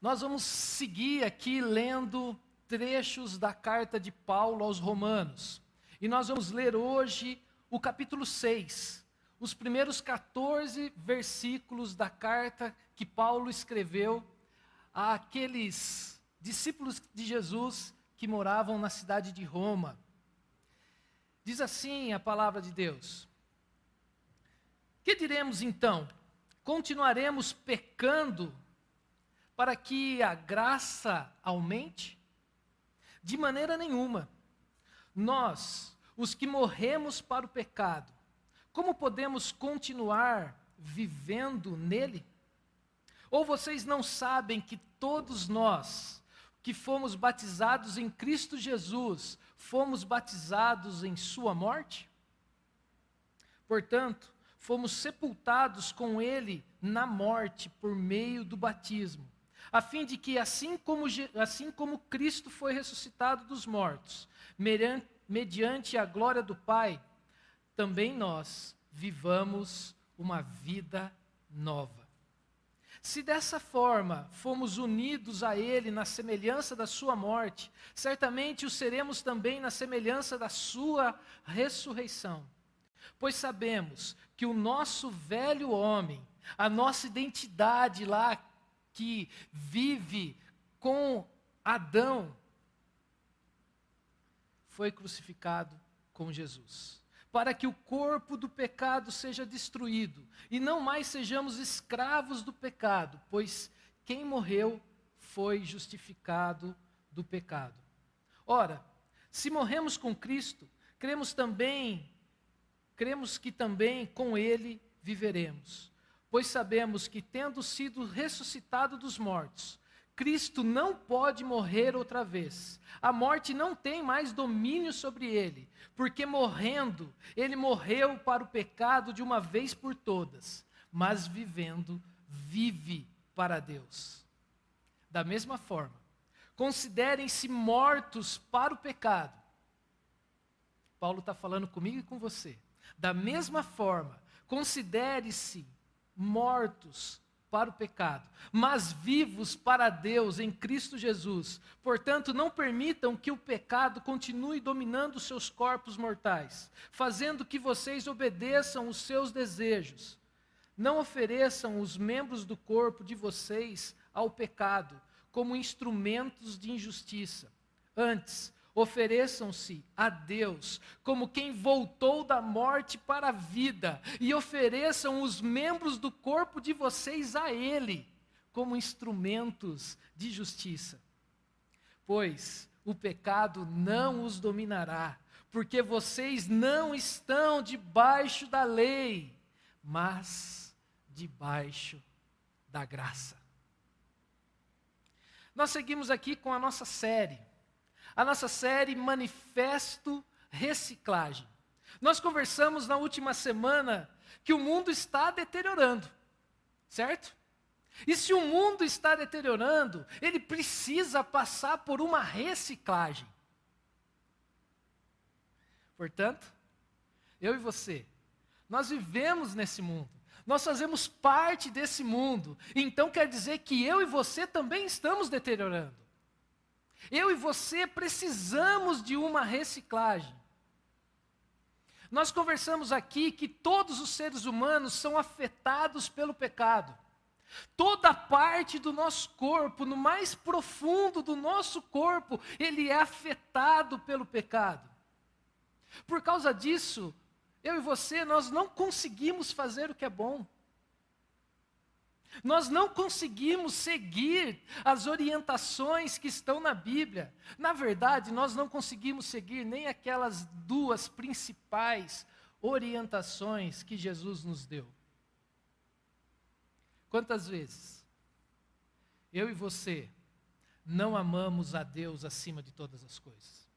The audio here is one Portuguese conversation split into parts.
Nós vamos seguir aqui lendo trechos da carta de Paulo aos Romanos. E nós vamos ler hoje o capítulo 6, os primeiros 14 versículos da carta que Paulo escreveu àqueles discípulos de Jesus que moravam na cidade de Roma. Diz assim a palavra de Deus: Que diremos então? Continuaremos pecando para que a graça aumente? De maneira nenhuma. Nós, os que morremos para o pecado, como podemos continuar vivendo nele? Ou vocês não sabem que todos nós, que fomos batizados em Cristo Jesus, fomos batizados em Sua morte? Portanto, fomos sepultados com Ele na morte por meio do batismo a fim de que, assim como, assim como Cristo foi ressuscitado dos mortos, mediante a glória do Pai, também nós vivamos uma vida nova. Se dessa forma fomos unidos a Ele na semelhança da Sua morte, certamente o seremos também na semelhança da Sua ressurreição. Pois sabemos que o nosso velho homem, a nossa identidade lá que vive com Adão, foi crucificado com Jesus. Para que o corpo do pecado seja destruído e não mais sejamos escravos do pecado, pois quem morreu foi justificado do pecado. Ora, se morremos com Cristo, cremos também, cremos que também com ele viveremos pois sabemos que, tendo sido ressuscitado dos mortos, Cristo não pode morrer outra vez. A morte não tem mais domínio sobre ele, porque morrendo, ele morreu para o pecado de uma vez por todas, mas vivendo, vive para Deus. Da mesma forma, considerem-se mortos para o pecado. Paulo está falando comigo e com você. Da mesma forma, considere-se mortos para o pecado, mas vivos para Deus em Cristo Jesus. Portanto, não permitam que o pecado continue dominando seus corpos mortais, fazendo que vocês obedeçam os seus desejos. Não ofereçam os membros do corpo de vocês ao pecado como instrumentos de injustiça. Antes, Ofereçam-se a Deus como quem voltou da morte para a vida, e ofereçam os membros do corpo de vocês a Ele, como instrumentos de justiça. Pois o pecado não os dominará, porque vocês não estão debaixo da lei, mas debaixo da graça. Nós seguimos aqui com a nossa série a nossa série Manifesto Reciclagem. Nós conversamos na última semana que o mundo está deteriorando, certo? E se o mundo está deteriorando, ele precisa passar por uma reciclagem. Portanto, eu e você, nós vivemos nesse mundo, nós fazemos parte desse mundo, então quer dizer que eu e você também estamos deteriorando. Eu e você precisamos de uma reciclagem. Nós conversamos aqui que todos os seres humanos são afetados pelo pecado. Toda parte do nosso corpo, no mais profundo do nosso corpo, ele é afetado pelo pecado. Por causa disso, eu e você, nós não conseguimos fazer o que é bom. Nós não conseguimos seguir as orientações que estão na Bíblia. Na verdade, nós não conseguimos seguir nem aquelas duas principais orientações que Jesus nos deu. Quantas vezes eu e você não amamos a Deus acima de todas as coisas?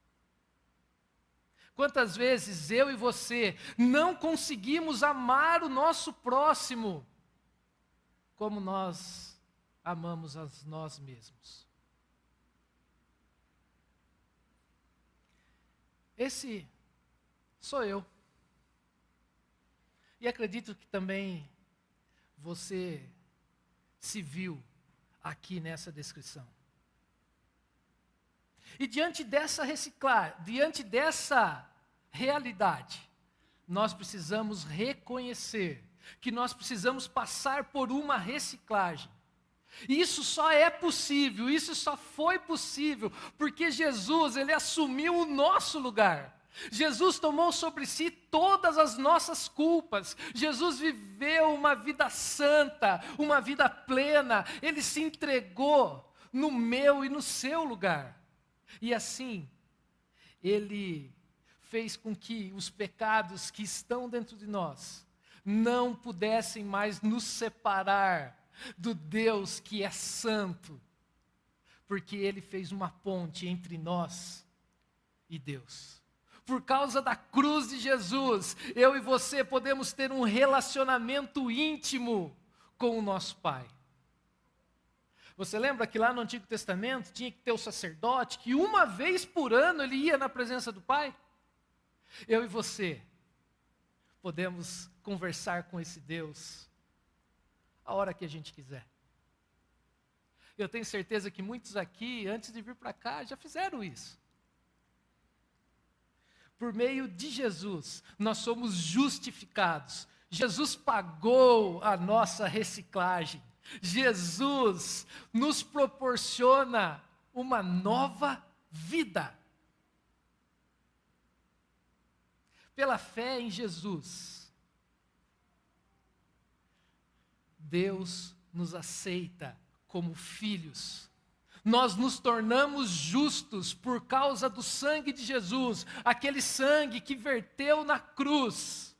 Quantas vezes eu e você não conseguimos amar o nosso próximo? Como nós amamos a nós mesmos. Esse sou eu. E acredito que também você se viu aqui nessa descrição. E diante dessa reciclar, diante dessa realidade, nós precisamos reconhecer que nós precisamos passar por uma reciclagem. Isso só é possível, isso só foi possível porque Jesus, ele assumiu o nosso lugar. Jesus tomou sobre si todas as nossas culpas. Jesus viveu uma vida santa, uma vida plena. Ele se entregou no meu e no seu lugar. E assim, ele fez com que os pecados que estão dentro de nós não pudessem mais nos separar do Deus que é santo, porque ele fez uma ponte entre nós e Deus. Por causa da cruz de Jesus, eu e você podemos ter um relacionamento íntimo com o nosso Pai. Você lembra que lá no Antigo Testamento tinha que ter o sacerdote que uma vez por ano ele ia na presença do Pai? Eu e você podemos conversar com esse Deus a hora que a gente quiser. Eu tenho certeza que muitos aqui, antes de vir para cá, já fizeram isso. Por meio de Jesus, nós somos justificados. Jesus pagou a nossa reciclagem. Jesus nos proporciona uma nova vida. Pela fé em Jesus, Deus nos aceita como filhos. Nós nos tornamos justos por causa do sangue de Jesus, aquele sangue que verteu na cruz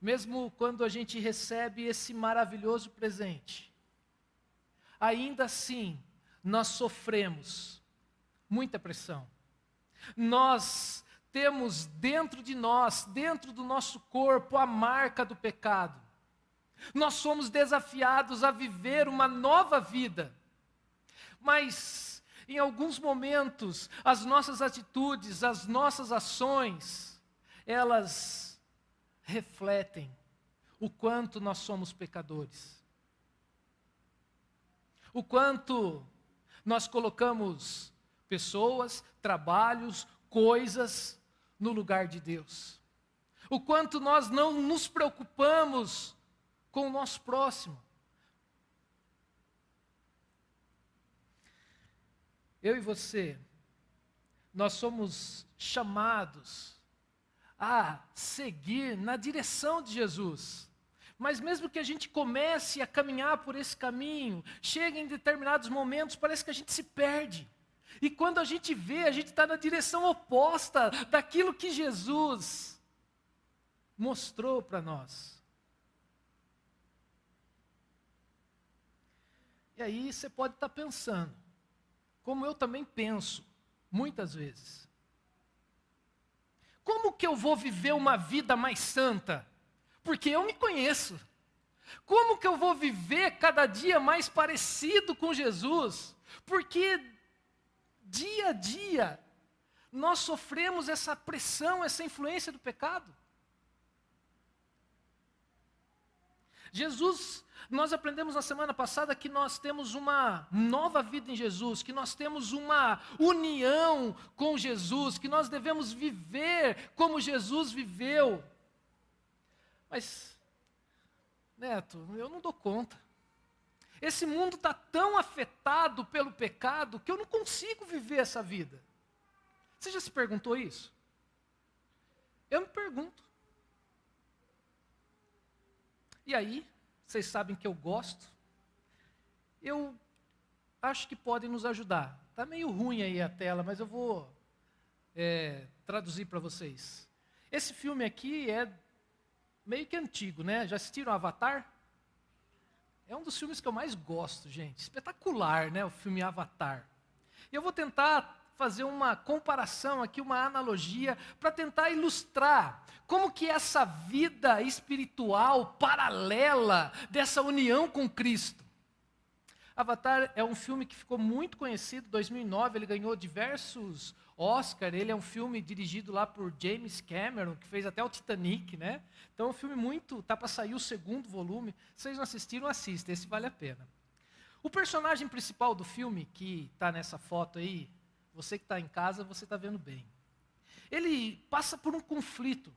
mesmo quando a gente recebe esse maravilhoso presente, ainda assim nós sofremos muita pressão. Nós temos dentro de nós, dentro do nosso corpo, a marca do pecado. Nós somos desafiados a viver uma nova vida. Mas, em alguns momentos, as nossas atitudes, as nossas ações, elas refletem o quanto nós somos pecadores. O quanto nós colocamos pessoas, trabalhos, coisas no lugar de Deus. O quanto nós não nos preocupamos com o nosso próximo. Eu e você, nós somos chamados a seguir na direção de Jesus. Mas mesmo que a gente comece a caminhar por esse caminho, chega em determinados momentos, parece que a gente se perde. E quando a gente vê, a gente está na direção oposta daquilo que Jesus mostrou para nós. E aí você pode estar tá pensando, como eu também penso, muitas vezes. Como que eu vou viver uma vida mais santa? Porque eu me conheço. Como que eu vou viver cada dia mais parecido com Jesus? Porque dia a dia nós sofremos essa pressão, essa influência do pecado. Jesus nós aprendemos na semana passada que nós temos uma nova vida em Jesus, que nós temos uma união com Jesus, que nós devemos viver como Jesus viveu. Mas, Neto, eu não dou conta. Esse mundo está tão afetado pelo pecado que eu não consigo viver essa vida. Você já se perguntou isso? Eu me pergunto. E aí, vocês sabem que eu gosto. Eu acho que podem nos ajudar. Está meio ruim aí a tela, mas eu vou é, traduzir para vocês. Esse filme aqui é meio que antigo, né? Já assistiram Avatar? É um dos filmes que eu mais gosto, gente. Espetacular, né? O filme Avatar. E eu vou tentar fazer uma comparação aqui, uma analogia, para tentar ilustrar como que essa vida espiritual paralela dessa união com Cristo. Avatar é um filme que ficou muito conhecido, 2009, ele ganhou diversos Oscar, ele é um filme dirigido lá por James Cameron, que fez até o Titanic, né? Então é um filme muito, tá para sair o segundo volume. Se vocês não assistiram, assistam, esse vale a pena. O personagem principal do filme, que está nessa foto aí, você que está em casa, você está vendo bem. Ele passa por um conflito,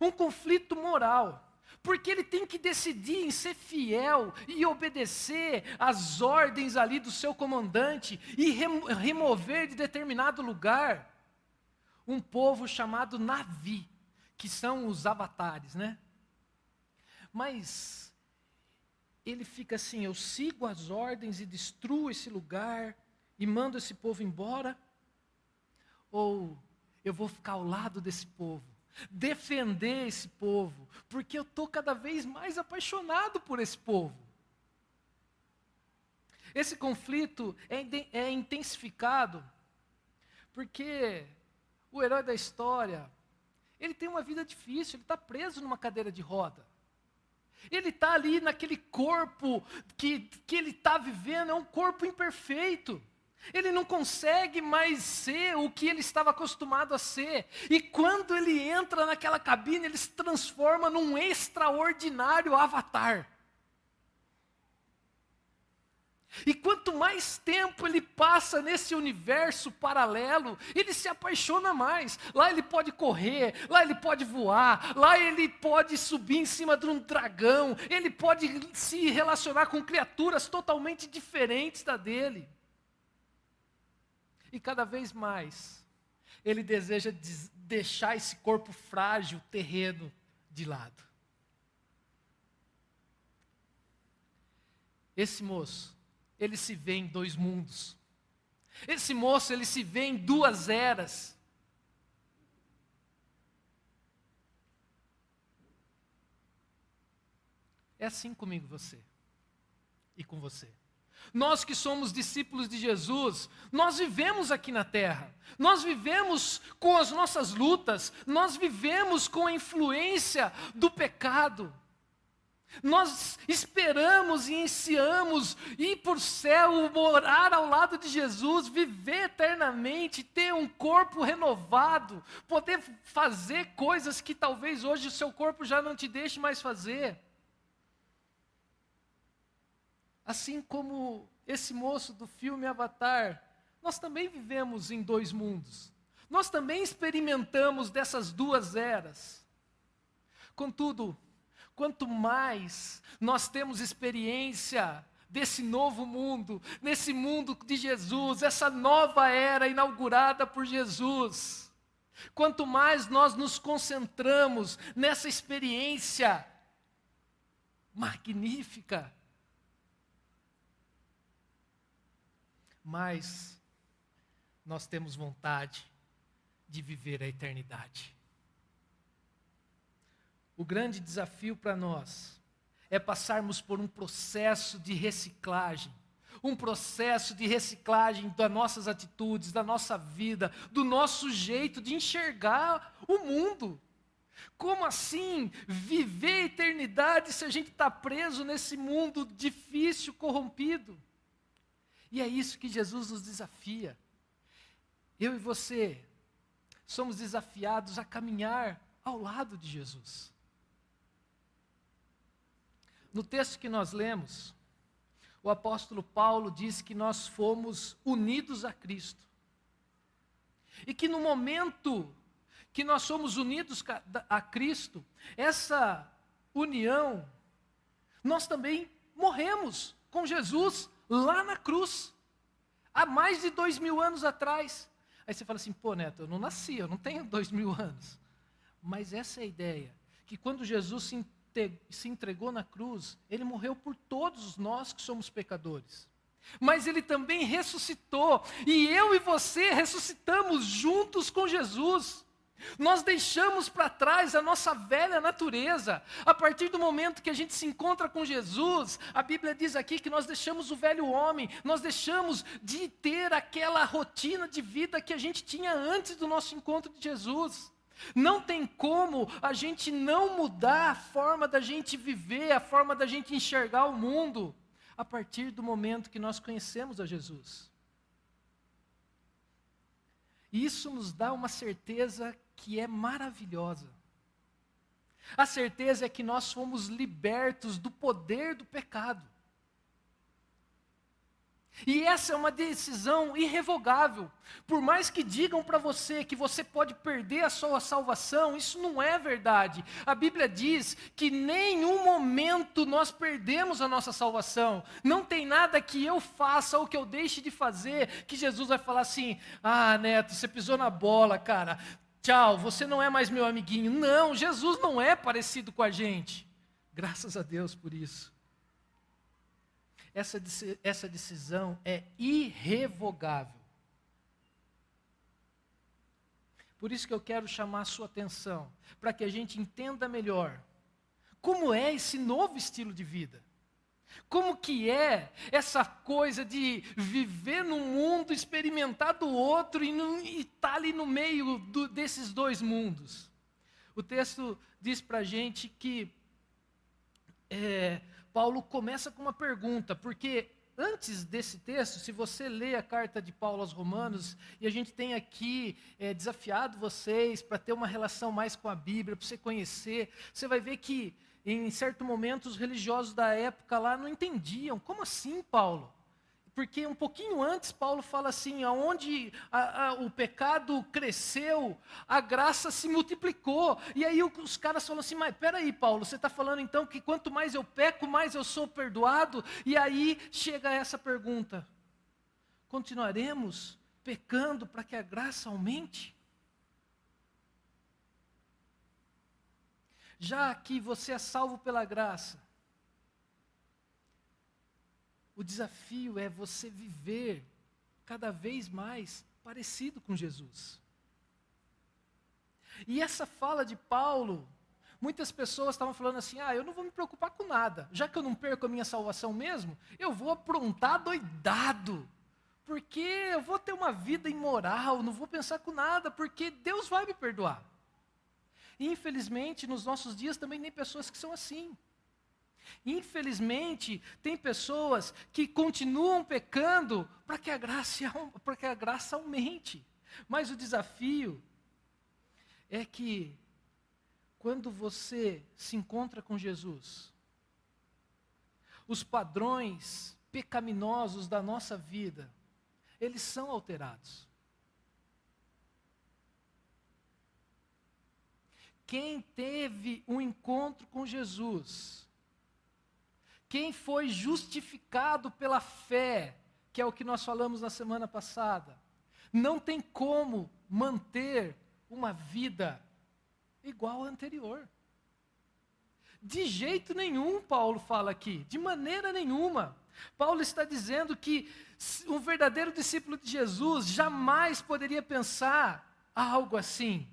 um conflito moral. Porque ele tem que decidir em ser fiel e obedecer às ordens ali do seu comandante e remover de determinado lugar um povo chamado Navi, que são os avatares, né? Mas ele fica assim: eu sigo as ordens e destruo esse lugar e mando esse povo embora? Ou eu vou ficar ao lado desse povo defender esse povo, porque eu estou cada vez mais apaixonado por esse povo. Esse conflito é, é intensificado porque o herói da história, ele tem uma vida difícil, ele está preso numa cadeira de roda. Ele está ali naquele corpo que, que ele está vivendo, é um corpo imperfeito. Ele não consegue mais ser o que ele estava acostumado a ser. E quando ele entra naquela cabine, ele se transforma num extraordinário avatar. E quanto mais tempo ele passa nesse universo paralelo, ele se apaixona mais. Lá ele pode correr, lá ele pode voar, lá ele pode subir em cima de um dragão, ele pode se relacionar com criaturas totalmente diferentes da dele. E cada vez mais, ele deseja deixar esse corpo frágil, terreno, de lado. Esse moço, ele se vê em dois mundos. Esse moço, ele se vê em duas eras. É assim comigo você e com você. Nós que somos discípulos de Jesus, nós vivemos aqui na terra, nós vivemos com as nossas lutas, nós vivemos com a influência do pecado. Nós esperamos e ansiamos ir para o céu, morar ao lado de Jesus, viver eternamente, ter um corpo renovado, poder fazer coisas que talvez hoje o seu corpo já não te deixe mais fazer. Assim como esse moço do filme Avatar, nós também vivemos em dois mundos. Nós também experimentamos dessas duas eras. Contudo, quanto mais nós temos experiência desse novo mundo, nesse mundo de Jesus, essa nova era inaugurada por Jesus, quanto mais nós nos concentramos nessa experiência magnífica, mais nós temos vontade de viver a eternidade. O grande desafio para nós é passarmos por um processo de reciclagem, um processo de reciclagem das nossas atitudes, da nossa vida, do nosso jeito de enxergar o mundo. Como assim viver a eternidade se a gente está preso nesse mundo difícil, corrompido? E é isso que Jesus nos desafia. Eu e você somos desafiados a caminhar ao lado de Jesus. No texto que nós lemos, o apóstolo Paulo diz que nós fomos unidos a Cristo. E que no momento que nós somos unidos a Cristo, essa união, nós também morremos com Jesus lá na cruz, há mais de dois mil anos atrás. Aí você fala assim, pô, Neto, eu não nasci, eu não tenho dois mil anos. Mas essa é a ideia, que quando Jesus se, entregou na cruz, ele morreu por todos nós que somos pecadores. Mas ele também ressuscitou, e eu e você ressuscitamos juntos com Jesus. Nós deixamos para trás a nossa velha natureza. A partir do momento que a gente se encontra com Jesus, a Bíblia diz aqui que nós deixamos o velho homem, nós deixamos de ter aquela rotina de vida que a gente tinha antes do nosso encontro de Jesus. Não tem como a gente não mudar a forma da gente viver, a forma da gente enxergar o mundo, a partir do momento que nós conhecemos a Jesus. Isso nos dá uma certeza que é maravilhosa. A certeza é que nós fomos libertos do poder do pecado. E essa é uma decisão irrevogável. Por mais que digam para você que você pode perder a sua salvação, isso não é verdade. A Bíblia diz que nenhum momento nós perdemos a nossa salvação. Não tem nada que eu faça ou que eu deixe de fazer que Jesus vai falar assim: "Ah, neto, você pisou na bola, cara. Tchau, você não é mais meu amiguinho". Não, Jesus não é parecido com a gente. Graças a Deus por isso essa, essa decisão é irrevogável. Por isso que eu quero chamar a sua atenção, para que a gente entenda melhor como é esse novo estilo de vida. Como que é essa coisa de viver num mundo, experimentar do outro e estar tá ali no meio do, desses dois mundos? O texto diz para a gente que é, Paulo começa com uma pergunta, porque antes desse texto, se você lê a carta de Paulo aos Romanos, e a gente tem aqui é, desafiado vocês para ter uma relação mais com a Bíblia, para você conhecer, você vai ver que em certo momento os religiosos da época lá não entendiam. Como assim, Paulo? Porque um pouquinho antes, Paulo fala assim: aonde a, a, o pecado cresceu, a graça se multiplicou. E aí os caras falam assim: mas peraí, Paulo, você está falando então que quanto mais eu peco, mais eu sou perdoado? E aí chega essa pergunta: continuaremos pecando para que a graça aumente? Já que você é salvo pela graça, o desafio é você viver cada vez mais parecido com Jesus. E essa fala de Paulo, muitas pessoas estavam falando assim: ah, eu não vou me preocupar com nada, já que eu não perco a minha salvação mesmo, eu vou aprontar doidado, porque eu vou ter uma vida imoral, não vou pensar com nada, porque Deus vai me perdoar. Infelizmente, nos nossos dias também tem pessoas que são assim. Infelizmente, tem pessoas que continuam pecando para que, a graça, para que a graça aumente. Mas o desafio é que, quando você se encontra com Jesus, os padrões pecaminosos da nossa vida, eles são alterados. Quem teve um encontro com Jesus, quem foi justificado pela fé, que é o que nós falamos na semana passada, não tem como manter uma vida igual à anterior. De jeito nenhum, Paulo fala aqui, de maneira nenhuma. Paulo está dizendo que um verdadeiro discípulo de Jesus jamais poderia pensar algo assim.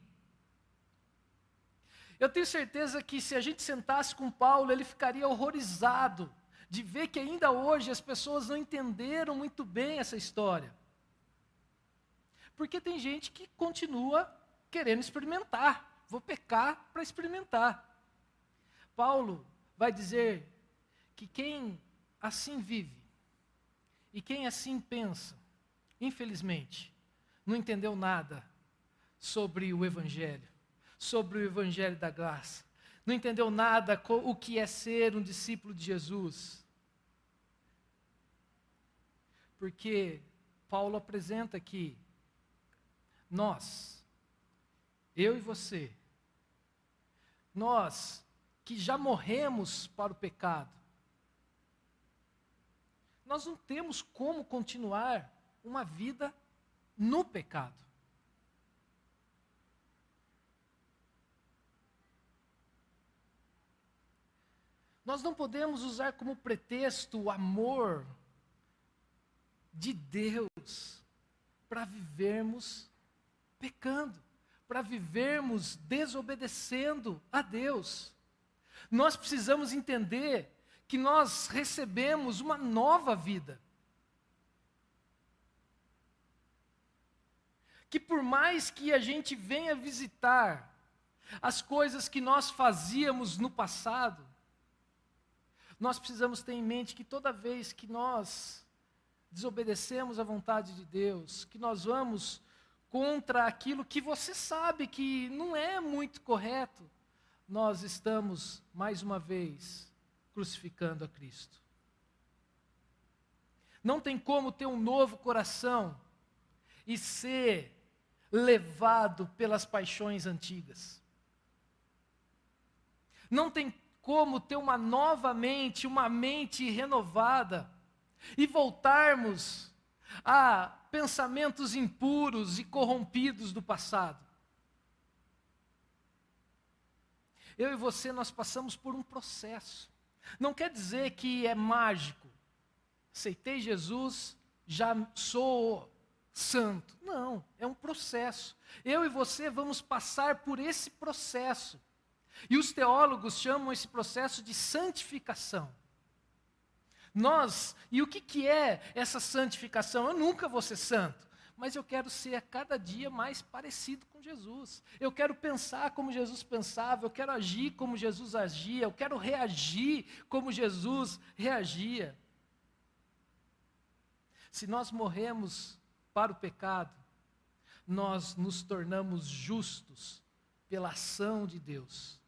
Eu tenho certeza que se a gente sentasse com Paulo, ele ficaria horrorizado de ver que ainda hoje as pessoas não entenderam muito bem essa história. Porque tem gente que continua querendo experimentar. Vou pecar para experimentar. Paulo vai dizer que quem assim vive e quem assim pensa, infelizmente, não entendeu nada sobre o Evangelho sobre o Evangelho da Graça. Não entendeu nada o que é ser um discípulo de Jesus. Porque Paulo apresenta aqui, nós, eu e você, nós que já morremos para o pecado, nós não temos como continuar uma vida no pecado. Nós não podemos usar como pretexto o amor de Deus para vivermos pecando, para vivermos desobedecendo a Deus. Nós precisamos entender que nós recebemos uma nova vida. Que por mais que a gente venha visitar as coisas que nós fazíamos no passado, nós precisamos ter em mente que toda vez que nós desobedecemos à vontade de Deus, que nós vamos contra aquilo que você sabe que não é muito correto, nós estamos, mais uma vez, crucificando a Cristo. Não tem como ter um novo coração e ser levado pelas paixões antigas. Não tem como ter uma nova mente, uma mente renovada, e voltarmos a pensamentos impuros e corrompidos do passado. Eu e você, nós passamos por um processo. Não quer dizer que é mágico. Aceitei Jesus, já sou santo. Não, é um processo. Eu e você vamos passar por esse processo. E os teólogos chamam esse processo de santificação. Nós, e o que, que é essa santificação? Eu nunca vou ser santo, mas eu quero ser a cada dia mais parecido com Jesus. Eu quero pensar como Jesus pensava, eu quero agir como Jesus agia, eu quero reagir como Jesus reagia. Se nós morremos para o pecado, nós nos tornamos justos pela ação de Deus.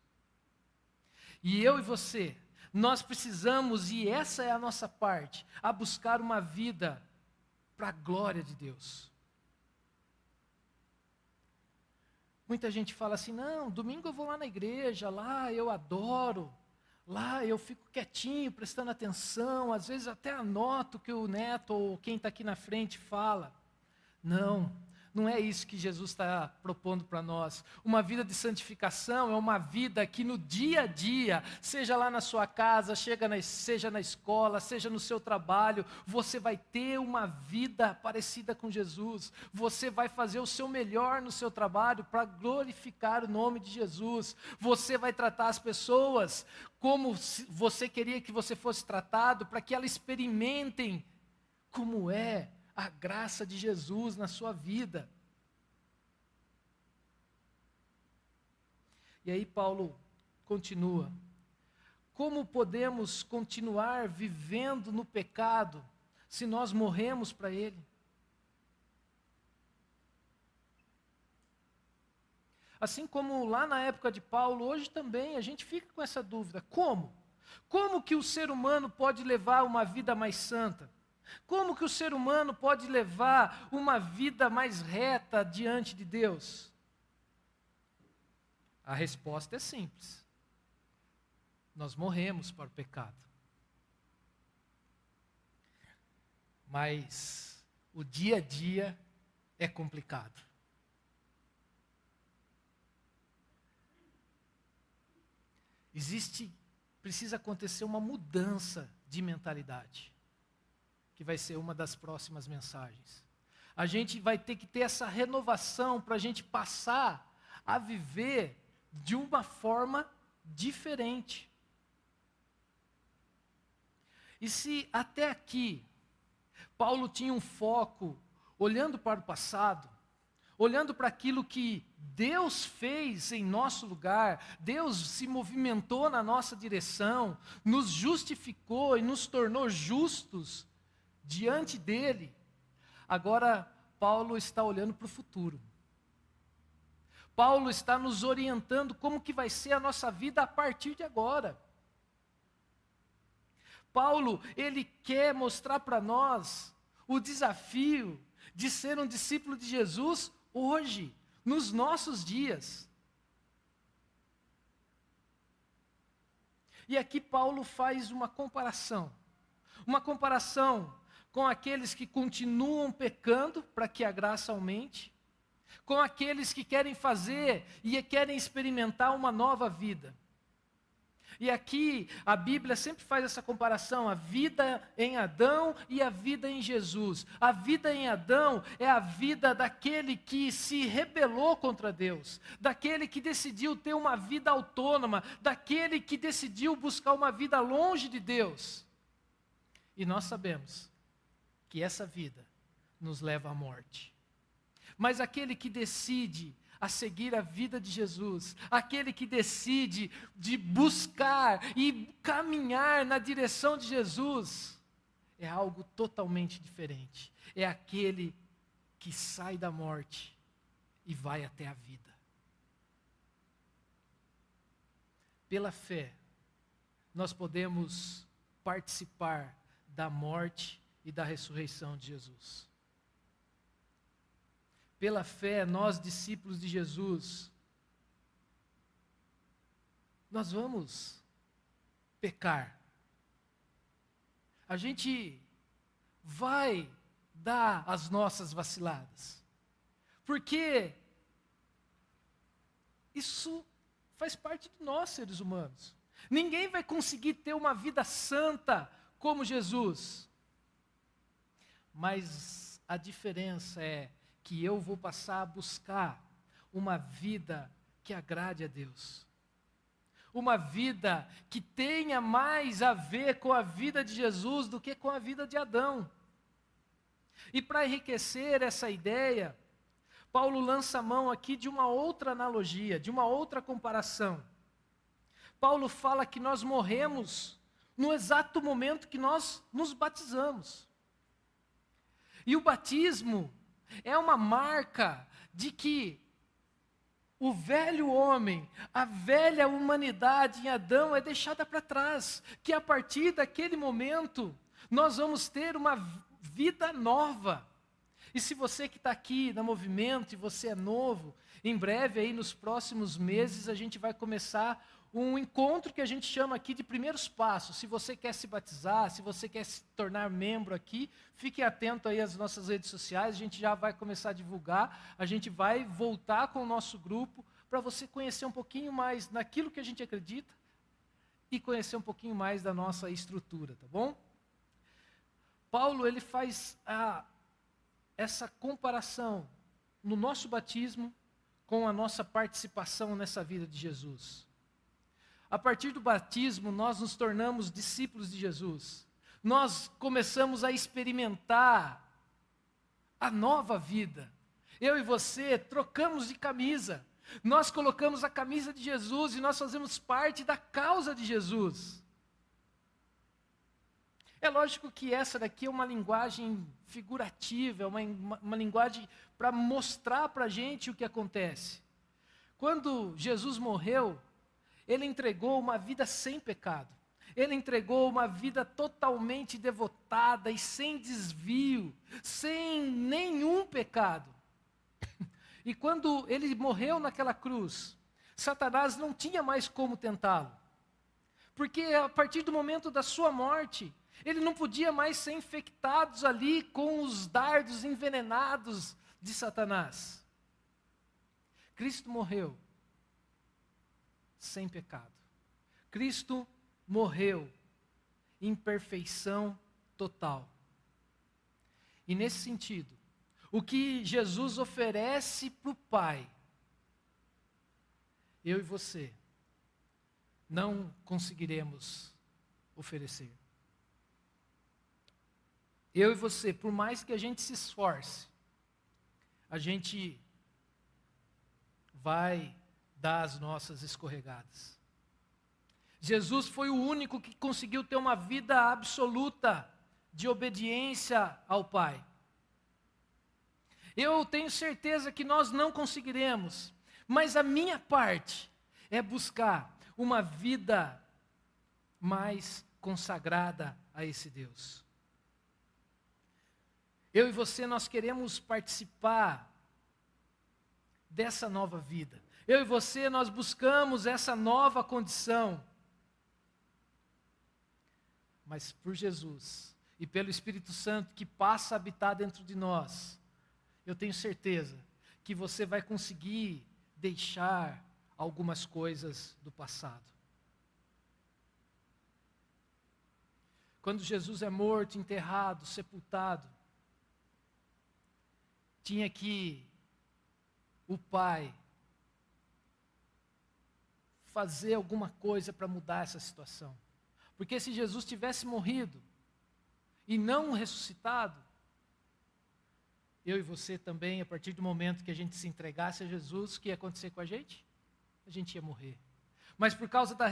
E eu e você, nós precisamos, e essa é a nossa parte, a buscar uma vida para a glória de Deus. Muita gente fala assim: não, domingo eu vou lá na igreja, lá eu adoro, lá eu fico quietinho, prestando atenção, às vezes até anoto o que o neto ou quem está aqui na frente fala. Não, não é isso que Jesus está propondo para nós. Uma vida de santificação é uma vida que no dia a dia, seja lá na sua casa, na, seja na escola, seja no seu trabalho, você vai ter uma vida parecida com Jesus. Você vai fazer o seu melhor no seu trabalho para glorificar o nome de Jesus. Você vai tratar as pessoas como você queria que você fosse tratado, para que elas experimentem como é a graça de Jesus na sua vida. E aí Paulo continua: Como podemos continuar vivendo no pecado se nós morremos para ele? Assim como lá na época de Paulo, hoje também a gente fica com essa dúvida: como? Como que o ser humano pode levar uma vida mais santa? Como que o ser humano pode levar uma vida mais reta diante de Deus? A resposta é simples. Nós morremos para o pecado. Mas o dia a dia é complicado. Existe, precisa acontecer uma mudança de mentalidade que vai ser uma das próximas mensagens. A gente vai ter que ter essa renovação para a gente passar a viver de uma forma diferente. E se até aqui Paulo tinha um foco olhando para o passado, olhando para aquilo que Deus fez em nosso lugar, Deus se movimentou na nossa direção, nos justificou e nos tornou justos diante dele. Agora, Paulo está olhando para o futuro. Paulo está nos orientando como que vai ser a nossa vida a partir de agora. Paulo, ele quer mostrar para nós o desafio de ser um discípulo de Jesus hoje, nos nossos dias. E aqui Paulo faz uma comparação. Uma comparação com aqueles que continuam pecando para que a graça aumente, com aqueles que querem fazer e querem experimentar uma nova vida. E aqui a Bíblia sempre faz essa comparação, a vida em Adão e a vida em Jesus. A vida em Adão é a vida daquele que se rebelou contra Deus, daquele que decidiu ter uma vida autônoma, daquele que decidiu buscar uma vida longe de Deus. E nós sabemos que essa vida nos leva à morte. Mas aquele que decide a seguir a vida de Jesus, aquele que decide de buscar e caminhar na direção de Jesus, é algo totalmente diferente. É aquele que sai da morte e vai até a vida. Pela fé, nós podemos participar da morte e da ressurreição de Jesus. Pela fé, nós, discípulos de Jesus, nós vamos pecar. A gente vai dar as nossas vaciladas. Porque isso faz parte de nós, seres humanos. Ninguém vai conseguir ter uma vida santa como Jesus. Mas a diferença é que eu vou passar a buscar uma vida que agrade a Deus. Uma vida que tenha mais a ver com a vida de Jesus do que com a vida de Adão. E para enriquecer essa ideia, Paulo lança a mão aqui de uma outra analogia, de uma outra comparação. Paulo fala que nós morremos no exato momento que nós nos batizamos. E o batismo é uma marca de que o velho homem, a velha humanidade em Adão é deixada para trás, que a partir daquele momento nós vamos ter uma vida nova. E se você que está aqui no movimento e você é novo, em breve aí nos próximos meses a gente vai começar um encontro que a gente chama aqui de primeiros passos. Se você quer se batizar, se você quer se tornar membro aqui, fique atento aí às nossas redes sociais, a gente já vai começar a divulgar, a gente vai voltar com o nosso grupo para você conhecer um pouquinho mais naquilo que a gente acredita e conhecer um pouquinho mais da nossa estrutura, tá bom? Paulo ele faz a, essa comparação no nosso batismo com a nossa participação nessa vida de Jesus. A partir do batismo, nós nos tornamos discípulos de Jesus. Nós começamos a experimentar a nova vida. Eu e você trocamos de camisa. Nós colocamos a camisa de Jesus e nós fazemos parte da causa de Jesus. É lógico que essa daqui é uma linguagem figurativa, é uma, uma, linguagem para mostrar para a gente o que acontece. Quando Jesus morreu, ele entregou uma vida sem pecado. Ele entregou uma vida totalmente devotada e sem desvio, sem nenhum pecado. E quando ele morreu naquela cruz, Satanás não tinha mais como tentá-lo. Porque a partir do momento da sua morte, ele não podia mais ser infectado ali com os dardos envenenados de Satanás. Cristo morreu sem pecado. Cristo morreu em perfeição total. E nesse sentido, o que Jesus oferece para o Pai, eu e você não conseguiremos oferecer. Eu e você, por mais que a gente se esforce, a gente vai dar as nossas escorregadas. Jesus foi o único que conseguiu ter uma vida absoluta de obediência ao Pai. Eu tenho certeza que nós não conseguiremos, mas a minha parte é buscar uma vida mais consagrada a esse Deus. Eu e você, nós queremos participar dessa nova vida. Eu e você, nós buscamos essa nova condição. Mas por Jesus e pelo Espírito Santo que passa a habitar dentro de nós, eu tenho certeza que você vai conseguir deixar algumas coisas do passado. Quando Jesus é morto, enterrado, sepultado, tinha que o pai fazer alguma coisa para mudar essa situação. Porque se Jesus tivesse morrido e não ressuscitado, eu e você também, a partir do momento que a gente se entregasse a Jesus, o que ia acontecer com a gente? A gente ia morrer. Mas por causa da,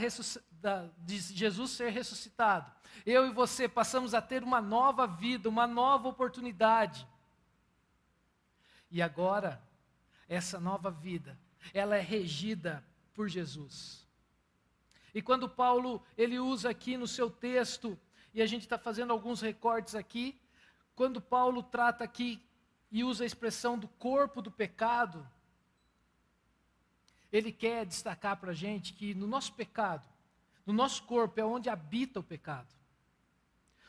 da, de Jesus ser ressuscitado, eu e você passamos a ter uma nova vida, uma nova oportunidade. E agora, essa nova vida, ela é regida por Jesus. E quando Paulo ele usa aqui no seu texto, e a gente está fazendo alguns recortes aqui, quando Paulo trata aqui e usa a expressão do corpo do pecado, ele quer destacar para a gente que no nosso pecado, no nosso corpo é onde habita o pecado.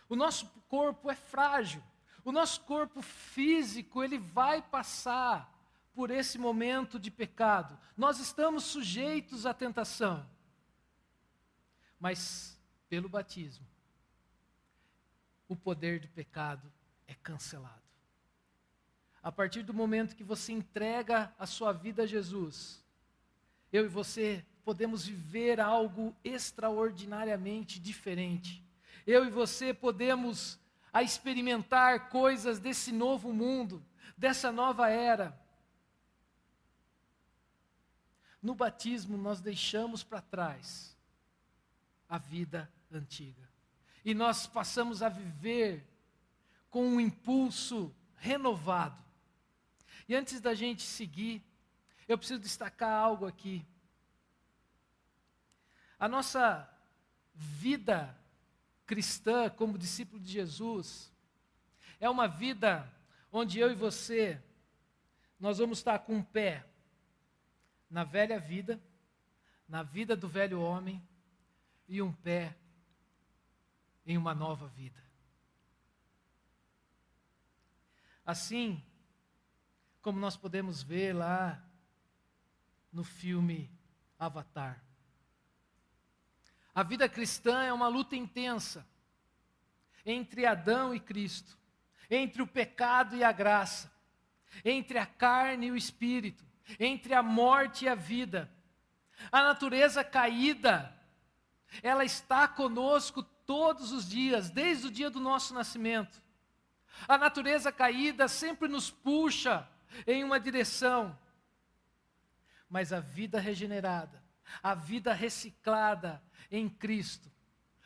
O nosso corpo é frágil. O nosso corpo físico, ele vai passar por esse momento de pecado. Nós estamos sujeitos à tentação. Mas pelo batismo, o poder do pecado é cancelado. A partir do momento que você entrega a sua vida a Jesus, eu e você podemos viver algo extraordinariamente diferente. Eu e você podemos a experimentar coisas desse novo mundo, dessa nova era. No batismo, nós deixamos para trás a vida antiga. E nós passamos a viver com um impulso renovado. E antes da gente seguir, eu preciso destacar algo aqui. A nossa vida cristã, como discípulo de Jesus, é uma vida onde eu e você, nós vamos estar com um pé na velha vida, na vida do velho homem, e um pé em uma nova vida. Assim, como nós podemos ver lá no filme Avatar. A vida cristã é uma luta intensa entre Adão e Cristo, entre o pecado e a graça, entre a carne e o espírito, entre a morte e a vida. A natureza caída, ela está conosco todos os dias, desde o dia do nosso nascimento. A natureza caída sempre nos puxa em uma direção, mas a vida regenerada, a vida reciclada em Cristo,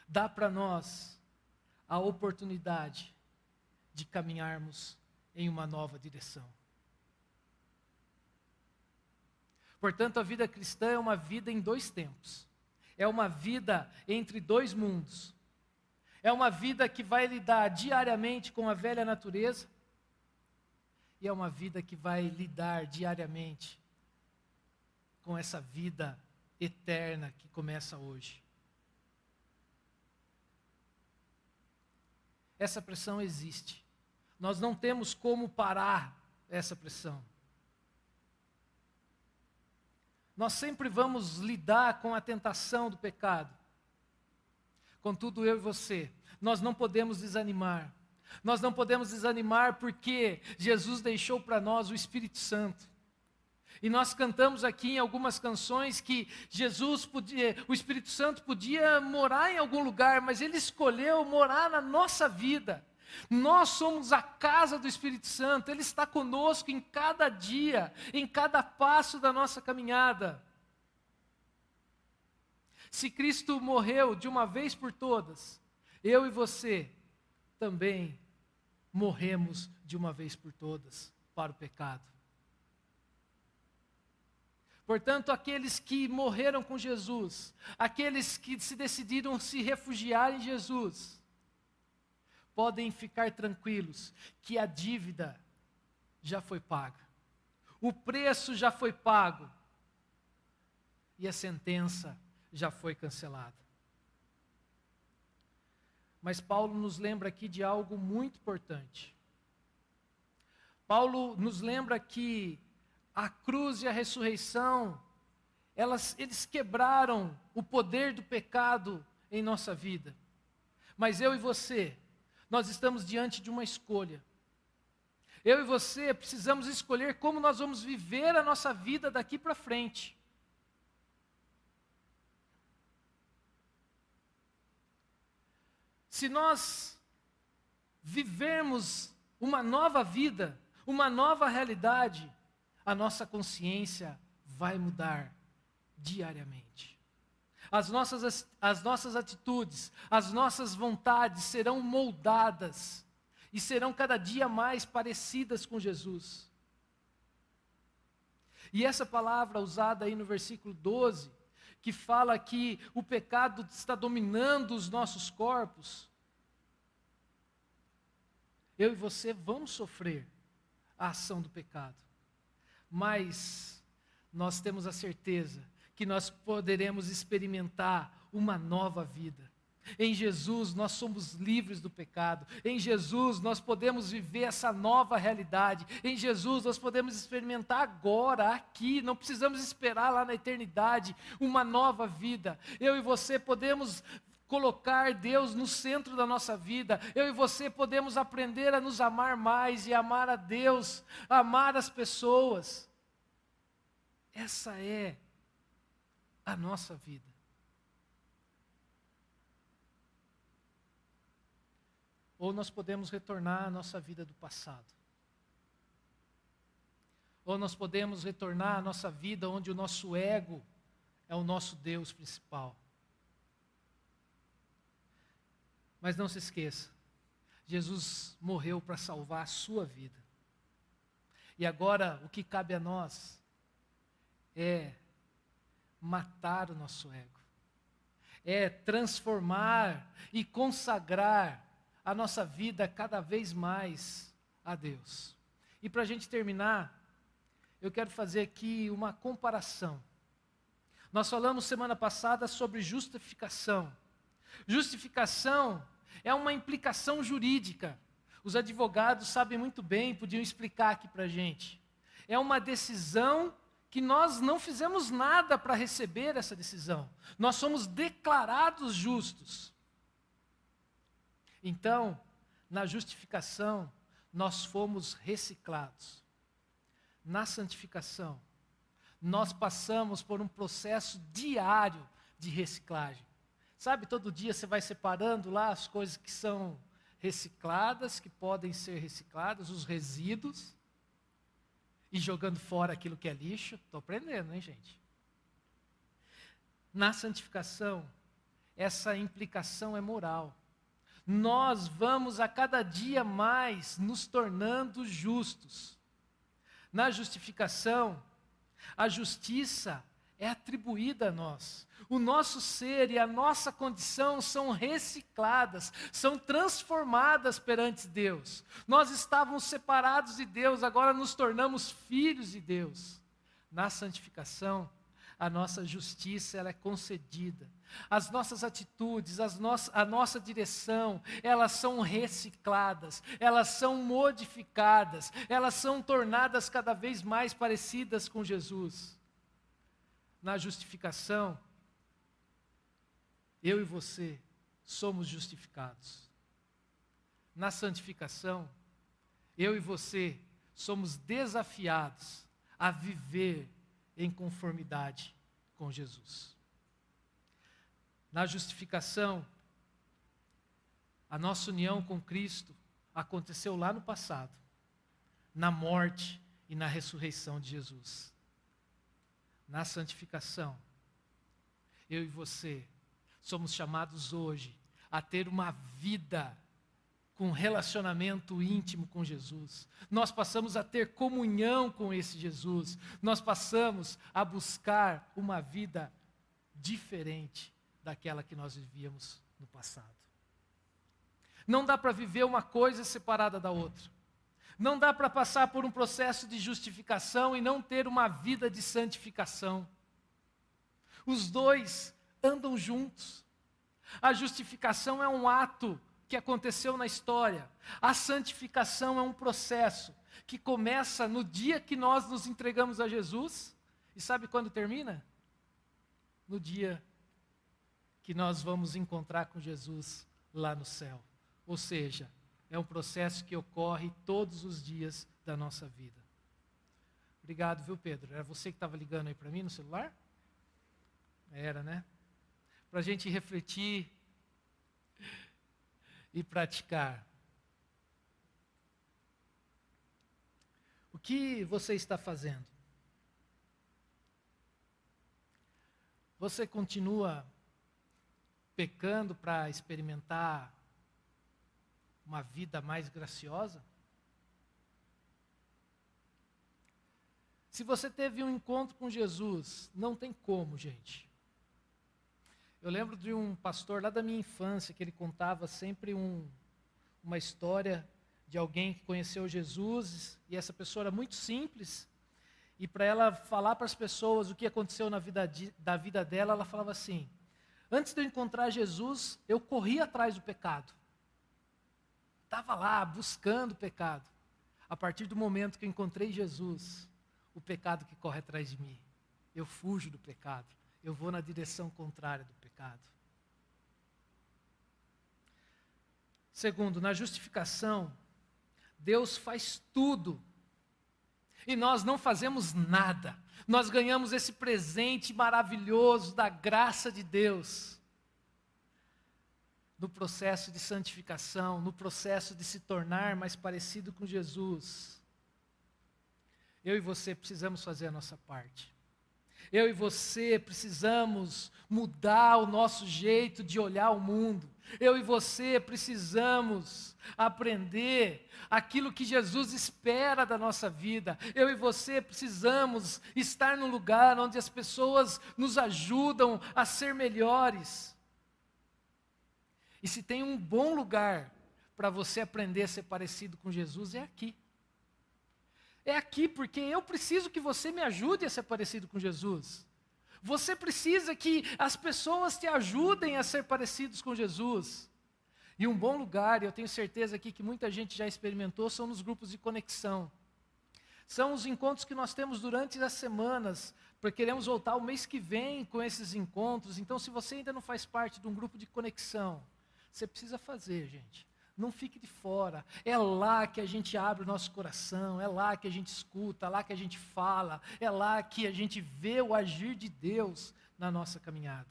dá para nós a oportunidade de caminharmos em uma nova direção. Portanto, a vida cristã é uma vida em dois tempos. É uma vida entre dois mundos. É uma vida que vai lidar diariamente com a velha natureza. E é uma vida que vai lidar diariamente com essa vida eterna que começa hoje. Essa pressão existe. Nós não temos como parar essa pressão. Nós sempre vamos lidar com a tentação do pecado. Contudo, eu e você, nós não podemos desanimar. Nós não podemos desanimar porque Jesus deixou para nós o Espírito Santo. E nós cantamos aqui em algumas canções que Jesus podia, o Espírito Santo podia morar em algum lugar, mas ele escolheu morar na nossa vida. Nós somos a casa do Espírito Santo, ele está conosco em cada dia, em cada passo da nossa caminhada. Se Cristo morreu de uma vez por todas, eu e você também morremos de uma vez por todas para o pecado. Portanto, aqueles que morreram com Jesus, aqueles que se decidiram se refugiar em Jesus, podem ficar tranquilos que a dívida já foi paga, o preço já foi pago e a sentença já foi cancelada. Mas Paulo nos lembra aqui de algo muito importante. Paulo nos lembra que a cruz e a ressurreição, elas, eles quebraram o poder do pecado em nossa vida. Mas eu e você, nós estamos diante de uma escolha. Eu e você precisamos escolher como nós vamos viver a nossa vida daqui para frente. Se nós vivermos uma nova vida, uma nova realidade, a nossa consciência vai mudar diariamente. As nossas, as nossas atitudes, as nossas vontades serão moldadas e serão cada dia mais parecidas com Jesus. E essa palavra usada aí no versículo 12, que fala que o pecado está dominando os nossos corpos, eu e você vamos sofrer a ação do pecado, mas nós temos a certeza que nós poderemos experimentar uma nova vida. Em Jesus nós somos livres do pecado. Em Jesus nós podemos viver essa nova realidade. Em Jesus nós podemos experimentar agora, aqui. Não precisamos esperar lá na eternidade uma nova vida. Eu e você podemos colocar Deus no centro da nossa vida. Eu e você podemos aprender a nos amar mais e amar a Deus, amar as pessoas. Essa é a nossa vida. Ou nós podemos retornar à nossa vida do passado. Ou nós podemos retornar à nossa vida onde o nosso ego é o nosso Deus principal. Mas não se esqueça, Jesus morreu para salvar a sua vida. E agora o que cabe a nós é matar o nosso ego, é transformar e consagrar a nossa vida cada vez mais a Deus. E para a gente terminar, eu quero fazer aqui uma comparação. Nós falamos semana passada sobre justificação. Justificação é uma implicação jurídica. Os advogados sabem muito bem, podiam explicar aqui para a gente. É uma decisão que nós não fizemos nada para receber essa decisão. Nós somos declarados justos. Então, na justificação, nós fomos reciclados. Na santificação, nós passamos por um processo diário de reciclagem. Sabe, todo dia você vai separando lá as coisas que são recicladas, que podem ser recicladas, os resíduos, e jogando fora aquilo que é lixo. Estou aprendendo, hein, gente? Na santificação, essa implicação é moral nós vamos a cada dia mais nos tornando justos. Na justificação, a justiça é atribuída a nós. O nosso ser e a nossa condição são recicladas, são transformadas perante Deus. Nós estávamos separados de Deus, agora nos tornamos filhos de Deus. Na santificação, a nossa justiça ela é concedida. As nossas atitudes, as a nossa direção, elas são recicladas, elas são modificadas, elas são tornadas cada vez mais parecidas com Jesus. Na justificação, eu e você somos justificados. Na santificação, eu e você somos desafiados a viver em conformidade com Jesus. Na justificação, a nossa união com Cristo aconteceu lá no passado, na morte e na ressurreição de Jesus. Na santificação, eu e você somos chamados hoje a ter uma vida com relacionamento íntimo com Jesus. Nós passamos a ter comunhão com esse Jesus. Nós passamos a buscar uma vida diferente daquela que nós vivíamos no passado. Não dá para viver uma coisa separada da outra. Não dá para passar por um processo de justificação e não ter uma vida de santificação. Os dois andam juntos. A justificação é um ato que aconteceu na história. A santificação é um processo que começa no dia que nós nos entregamos a Jesus. E sabe quando termina? No dia que nós vamos encontrar com Jesus lá no céu. Ou seja, é um processo que ocorre todos os dias da nossa vida. Obrigado, viu, Pedro? Era você que estava ligando aí para mim no celular? Era, né? Para a gente refletir e praticar. O que você está fazendo? Você continua pecando para experimentar uma vida mais graciosa? Se você teve um encontro com Jesus, não tem como, gente. Eu lembro de um pastor lá da minha infância que ele contava sempre um, uma história de alguém que conheceu Jesus e essa pessoa era muito simples. E para ela falar para as pessoas o que aconteceu na vida da vida dela, ela falava assim: Antes de eu encontrar Jesus, eu corri atrás do pecado. Estava lá buscando o pecado. A partir do momento que eu encontrei Jesus, o pecado que corre atrás de mim, eu fujo do pecado. Eu vou na direção contrária do pecado. Segundo, na justificação, Deus faz tudo e nós não fazemos nada. Nós ganhamos esse presente maravilhoso da graça de Deus no processo de santificação, no processo de se tornar mais parecido com Jesus. Eu e você precisamos fazer a nossa parte. Eu e você precisamos mudar o nosso jeito de olhar o mundo. Eu e você precisamos aprender aquilo que Jesus espera da nossa vida. Eu e você precisamos estar no lugar onde as pessoas nos ajudam a ser melhores. E se tem um bom lugar para você aprender a ser parecido com Jesus, é aqui. É aqui porque eu preciso que você me ajude a ser parecido com Jesus. Você precisa que as pessoas te ajudem a ser parecidos com Jesus. E um bom lugar, eu tenho certeza aqui que muita gente já experimentou, são nos grupos de conexão. São os encontros que nós temos durante as semanas, porque queremos voltar o mês que vem com esses encontros. Então, se você ainda não faz parte de um grupo de conexão, você precisa fazer, gente. Não fique de fora. É lá que a gente abre o nosso coração, é lá que a gente escuta, é lá que a gente fala, é lá que a gente vê o agir de Deus na nossa caminhada.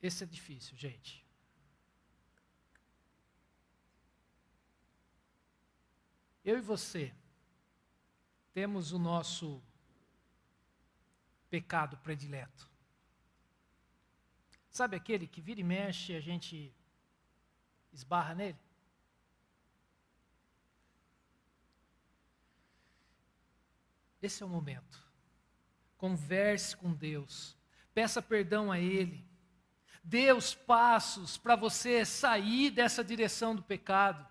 Esse é difícil, gente. Eu e você temos o nosso pecado predileto. Sabe aquele que vira e mexe a gente esbarra nele? Esse é o momento. Converse com Deus. Peça perdão a Ele. Dê os passos para você sair dessa direção do pecado.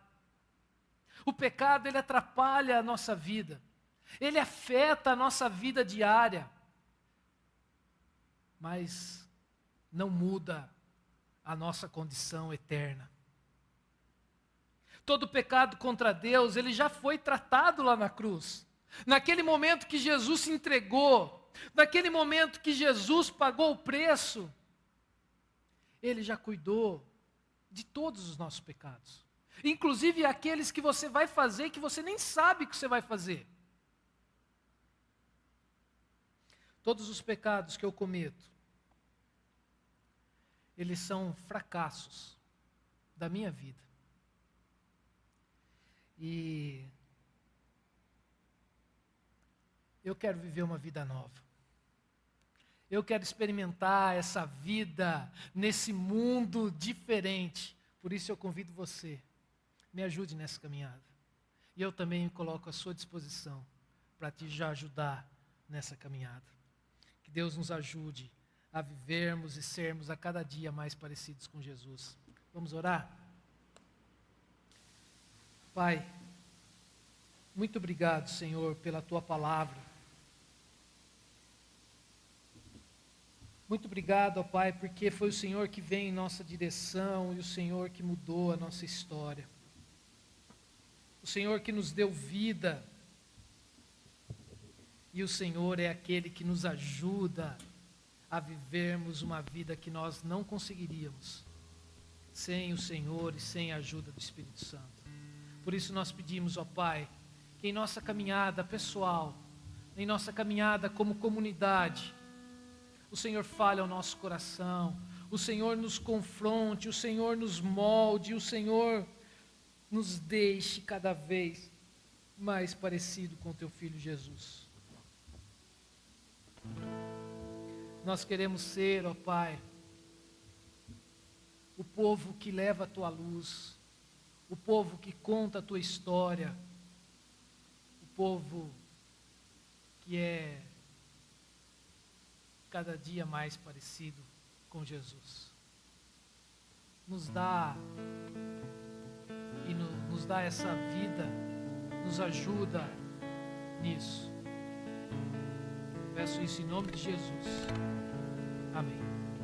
O pecado ele atrapalha a nossa vida. Ele afeta a nossa vida diária. Mas não muda a nossa condição eterna. Todo pecado contra Deus, ele já foi tratado lá na cruz. Naquele momento que Jesus se entregou, naquele momento que Jesus pagou o preço, ele já cuidou de todos os nossos pecados. Inclusive aqueles que você vai fazer que você nem sabe que você vai fazer. Todos os pecados que eu cometo, eles são fracassos da minha vida. E eu quero viver uma vida nova. Eu quero experimentar essa vida nesse mundo diferente. Por isso eu convido você, me ajude nessa caminhada. E eu também me coloco à sua disposição para te ajudar nessa caminhada. Que Deus nos ajude a vivermos e sermos a cada dia mais parecidos com Jesus. Vamos orar? Pai, muito obrigado, Senhor, pela tua palavra. Muito obrigado, ó Pai, porque foi o Senhor que veio em nossa direção e o Senhor que mudou a nossa história. O Senhor que nos deu vida. E o Senhor é aquele que nos ajuda a vivermos uma vida que nós não conseguiríamos sem o Senhor e sem a ajuda do Espírito Santo. Por isso nós pedimos, ó Pai, que em nossa caminhada pessoal, em nossa caminhada como comunidade, o Senhor fale ao nosso coração, o Senhor nos confronte, o Senhor nos molde, o Senhor nos deixe cada vez mais parecido com teu filho Jesus. Nós queremos ser, ó Pai, o povo que leva a tua luz, o povo que conta a tua história, povo que é cada dia mais parecido com Jesus. Nos dá e no, nos dá essa vida, nos ajuda nisso. Peço isso em nome de Jesus.